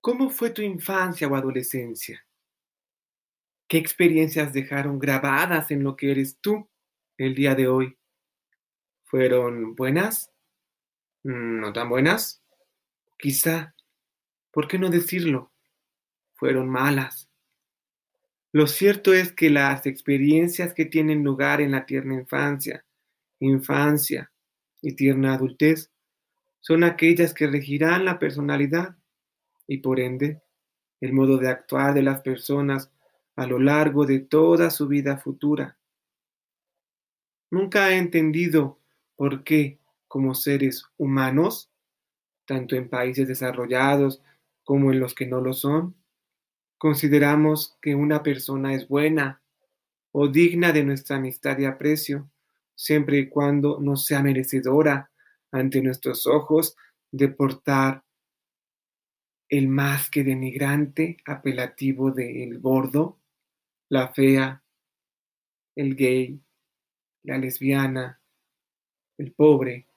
¿Cómo fue tu infancia o adolescencia? ¿Qué experiencias dejaron grabadas en lo que eres tú el día de hoy? ¿Fueron buenas? ¿No tan buenas? Quizá, ¿por qué no decirlo? Fueron malas. Lo cierto es que las experiencias que tienen lugar en la tierna infancia, infancia y tierna adultez son aquellas que regirán la personalidad y por ende el modo de actuar de las personas a lo largo de toda su vida futura. Nunca he entendido por qué, como seres humanos, tanto en países desarrollados como en los que no lo son, consideramos que una persona es buena o digna de nuestra amistad y aprecio, siempre y cuando no sea merecedora ante nuestros ojos de portar el más que denigrante apelativo de el gordo, la fea, el gay, la lesbiana, el pobre,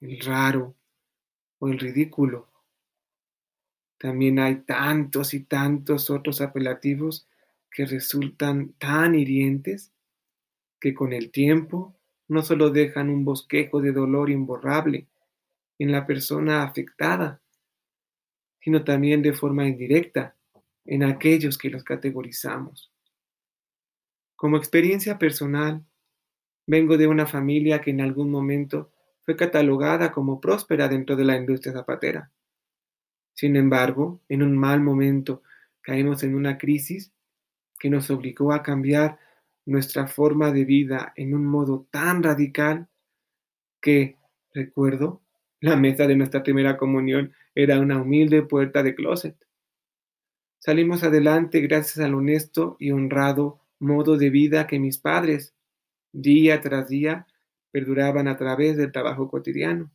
el raro o el ridículo. También hay tantos y tantos otros apelativos que resultan tan hirientes que con el tiempo no solo dejan un bosquejo de dolor imborrable en la persona afectada, sino también de forma indirecta en aquellos que los categorizamos. Como experiencia personal, vengo de una familia que en algún momento fue catalogada como próspera dentro de la industria zapatera. Sin embargo, en un mal momento caímos en una crisis que nos obligó a cambiar nuestra forma de vida en un modo tan radical que, recuerdo, la mesa de nuestra primera comunión era una humilde puerta de closet. Salimos adelante gracias al honesto y honrado modo de vida que mis padres, día tras día, perduraban a través del trabajo cotidiano.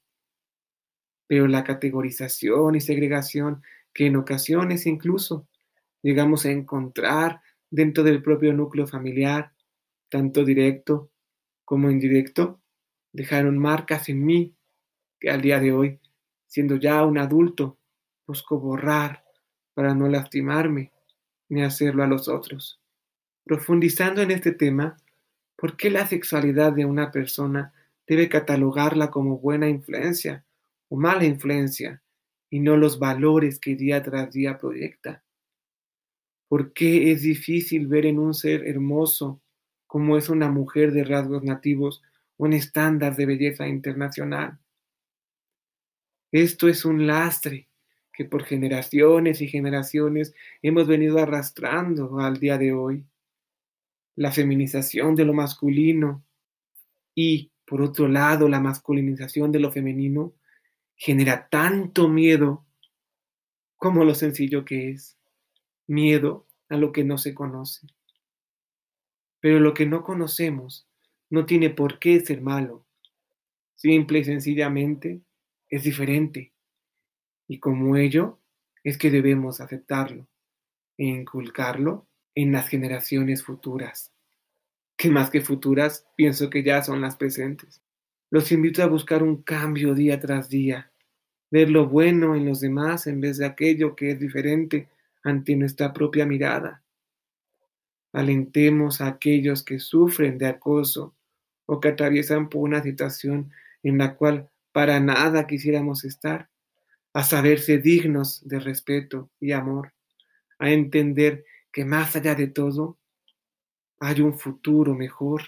Pero la categorización y segregación que en ocasiones incluso llegamos a encontrar dentro del propio núcleo familiar, tanto directo como indirecto, dejaron marcas en mí que al día de hoy siendo ya un adulto, busco borrar para no lastimarme ni hacerlo a los otros. Profundizando en este tema, ¿por qué la sexualidad de una persona debe catalogarla como buena influencia o mala influencia y no los valores que día tras día proyecta? ¿Por qué es difícil ver en un ser hermoso como es una mujer de rasgos nativos un estándar de belleza internacional? Esto es un lastre que por generaciones y generaciones hemos venido arrastrando al día de hoy. La feminización de lo masculino y, por otro lado, la masculinización de lo femenino genera tanto miedo como lo sencillo que es. Miedo a lo que no se conoce. Pero lo que no conocemos no tiene por qué ser malo. Simple y sencillamente es diferente. Y como ello, es que debemos aceptarlo e inculcarlo en las generaciones futuras. Que más que futuras, pienso que ya son las presentes. Los invito a buscar un cambio día tras día, ver lo bueno en los demás en vez de aquello que es diferente ante nuestra propia mirada. Alentemos a aquellos que sufren de acoso o que atraviesan por una situación en la cual para nada quisiéramos estar, a saberse dignos de respeto y amor, a entender que más allá de todo hay un futuro mejor,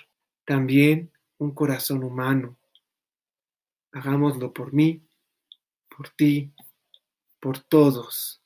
también un corazón humano. Hagámoslo por mí, por ti, por todos.